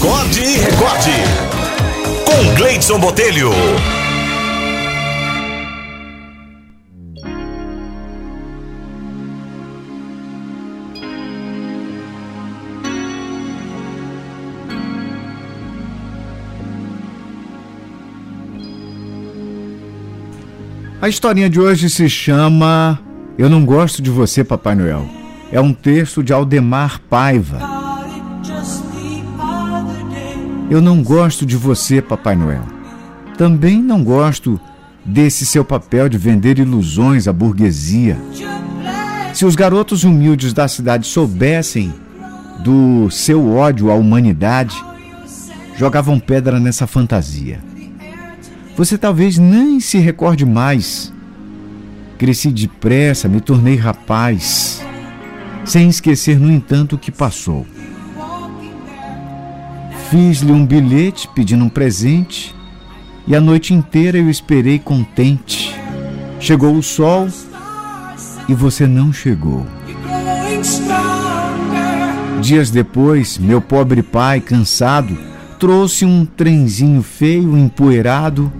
Acorde e recorde. Com Gleidson Botelho. A historinha de hoje se chama Eu Não Gosto de Você, Papai Noel. É um texto de Aldemar Paiva. Eu não gosto de você, Papai Noel. Também não gosto desse seu papel de vender ilusões à burguesia. Se os garotos humildes da cidade soubessem do seu ódio à humanidade, jogavam pedra nessa fantasia. Você talvez nem se recorde mais. Cresci depressa, me tornei rapaz, sem esquecer, no entanto, o que passou. Fiz-lhe um bilhete pedindo um presente e a noite inteira eu esperei contente. Chegou o sol e você não chegou. Dias depois, meu pobre pai, cansado, trouxe um trenzinho feio, empoeirado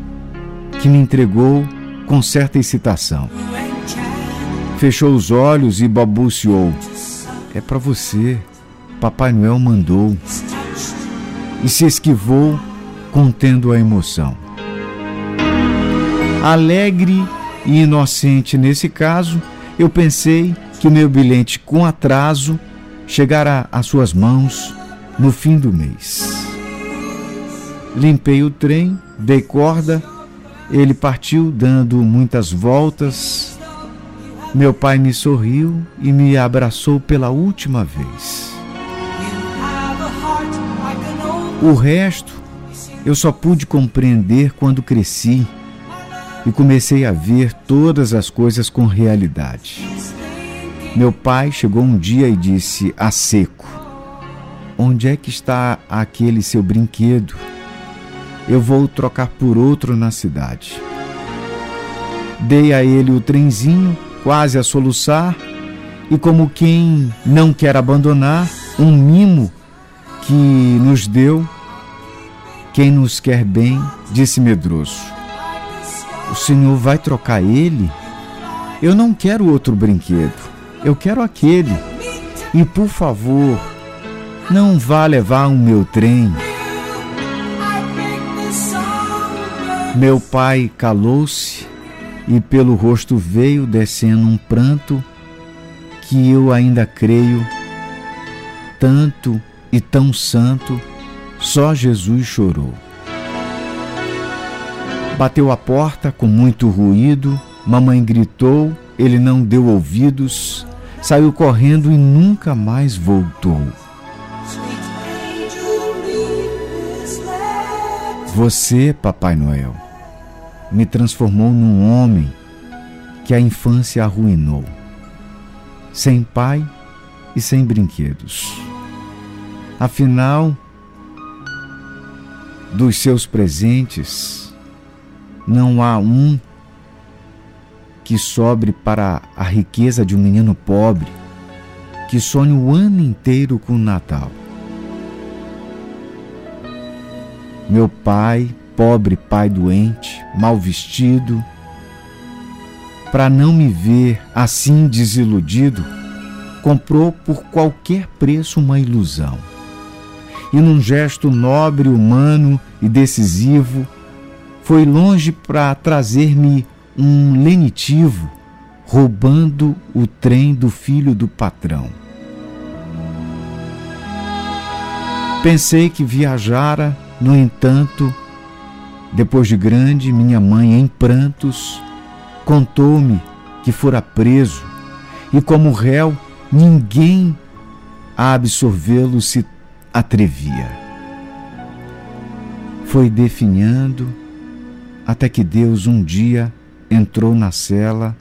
que me entregou com certa excitação. Fechou os olhos e balbuciou: É para você, Papai Noel mandou. E se esquivou, contendo a emoção. Alegre e inocente nesse caso, eu pensei que meu bilhete com atraso chegará às suas mãos no fim do mês. Limpei o trem, dei corda ele partiu dando muitas voltas. Meu pai me sorriu e me abraçou pela última vez. O resto eu só pude compreender quando cresci e comecei a ver todas as coisas com realidade. Meu pai chegou um dia e disse a seco: Onde é que está aquele seu brinquedo? eu vou trocar por outro na cidade. Dei a ele o trenzinho, quase a soluçar, e como quem não quer abandonar, um mimo que nos deu, quem nos quer bem, disse medroso. O senhor vai trocar ele? Eu não quero outro brinquedo, eu quero aquele. E por favor, não vá levar o meu trem. Meu pai calou-se e pelo rosto veio descendo um pranto que eu ainda creio, tanto e tão santo, só Jesus chorou. Bateu a porta com muito ruído, mamãe gritou, ele não deu ouvidos, saiu correndo e nunca mais voltou. Você, Papai Noel, me transformou num homem que a infância arruinou, sem pai e sem brinquedos. Afinal, dos seus presentes, não há um que sobre para a riqueza de um menino pobre que sonhe o ano inteiro com o Natal. Meu pai, pobre pai doente, mal vestido, para não me ver assim desiludido, comprou por qualquer preço uma ilusão. E num gesto nobre, humano e decisivo, foi longe para trazer-me um lenitivo, roubando o trem do filho do patrão. Pensei que viajara no entanto, depois de grande, minha mãe, em prantos, contou-me que fora preso e, como réu, ninguém a absorvê-lo se atrevia. Foi definhando até que Deus um dia entrou na cela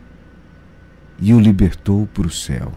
e o libertou para o céu.